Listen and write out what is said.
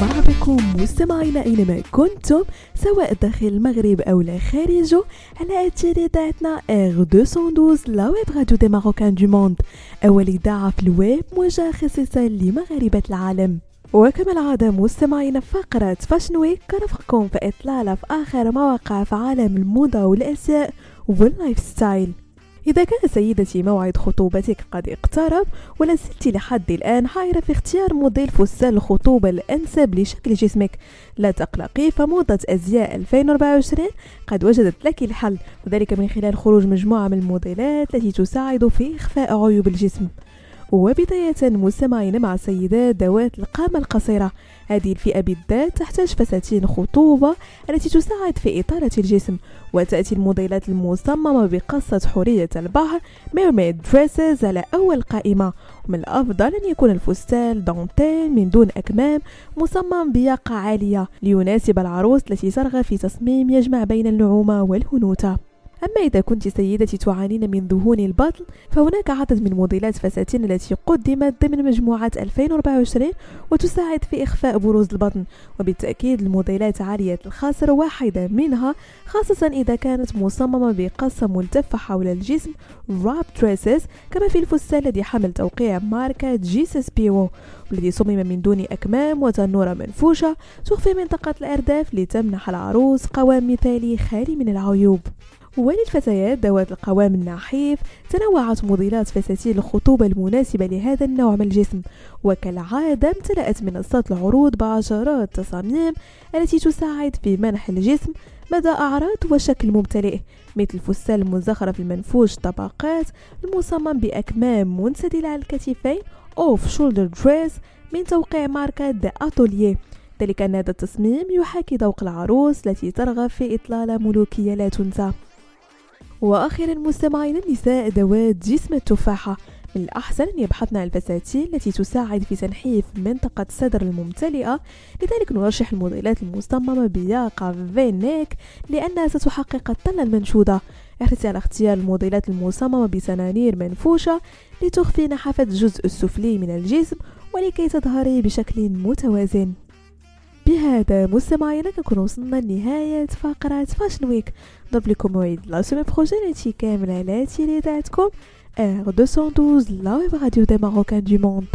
مرحبا بكم مستمعينا اينما كنتم سواء داخل المغرب أو لا خارجه على اثير اذاعتنا R212 la web radio des Marocains du monde اول اذاعه في الويب موجهه خصيصا لمغاربة العالم. وكما العادة مستمعين فقرة Fashion Week كنفقكم في إطلالة في آخر مواقع في عالم الموضة والأزياء وال lifestyle إذا كان سيدتي موعد خطوبتك قد اقترب ولا زلت لحد الآن حائرة في اختيار موديل فستان الخطوبة الأنسب لشكل جسمك. لا تقلقي فموضة أزياء 2024 قد وجدت لك الحل وذلك من خلال خروج مجموعة من الموديلات التي تساعد في إخفاء عيوب الجسم. وبداية مستمعين مع سيدات ذوات القامة القصيرة. هذه الفئة بالذات تحتاج فساتين خطوبة التي تساعد في إطالة الجسم وتأتي الموديلات المصممة بقصة حورية البحر mermaid dresses على أول قائمة. ومن الأفضل أن يكون الفستان دانتيل من دون أكمام مصمم بياقة عالية ليناسب العروس التي ترغب في تصميم يجمع بين النعومة والأنوثة. أما إذا كنت سيدتي تعانين من دهون البطن فهناك عدد من موديلات فساتين التي قدمت ضمن مجموعة 2024 وتساعد في إخفاء بروز البطن. وبالتأكيد الموديلات عالية الخاصر واحدة منها خاصة إذا كانت مصممة بقصة ملتفة حول الجسم wrap dresses كما في الفستان الذي حمل توقيع ماركة جيسس بيو والذي صمم من دون أكمام وتنورة منفوشة تخفي منطقة الأرداف لتمنح العروس قوام مثالي خالي من العيوب. وللفتيات ذوات القوام النحيف تنوعت موديلات فساتين الخطوبة المناسبة لهذا النوع من الجسم. وكالعادة امتلأت منصات العروض بعشرات التصاميم التي تساعد في منح الجسم مدى أعراض وشكل ممتلئ مثل الفستان المزخرف المنفوش طبقات المصمم بأكمام منسدلة على الكتفين أوف شولدر دريس من توقيع ماركة ذا أتوليه ذلك أن هذا التصميم يحاكي ذوق العروس التي ترغب في إطلالة ملوكية لا تنسى. وأخيرا مستمعين النساء ذوات جسم التفاحة. من الأحسن أن يبحثن عن الفساتين التي تساعد في تنحيف منطقة الصدر الممتلئة. لذلك نرشح الموديلات المصممة بياقة فينيك لأنها ستحقق الطلة المنشودة. احرصي على اختيار الموديلات المصممة بتنانير منفوشة لتخفي نحافة الجزء السفلي من الجسم ولكي تظهري بشكل متوازن. بهذا مستمعينا كنكون وصلنا لنهاية فقرة Fashion Week نضرب لكم موعد la semaine prochaine هادشي كامل على تيلي تاعتكم R 212 la web radio des Marocains du monde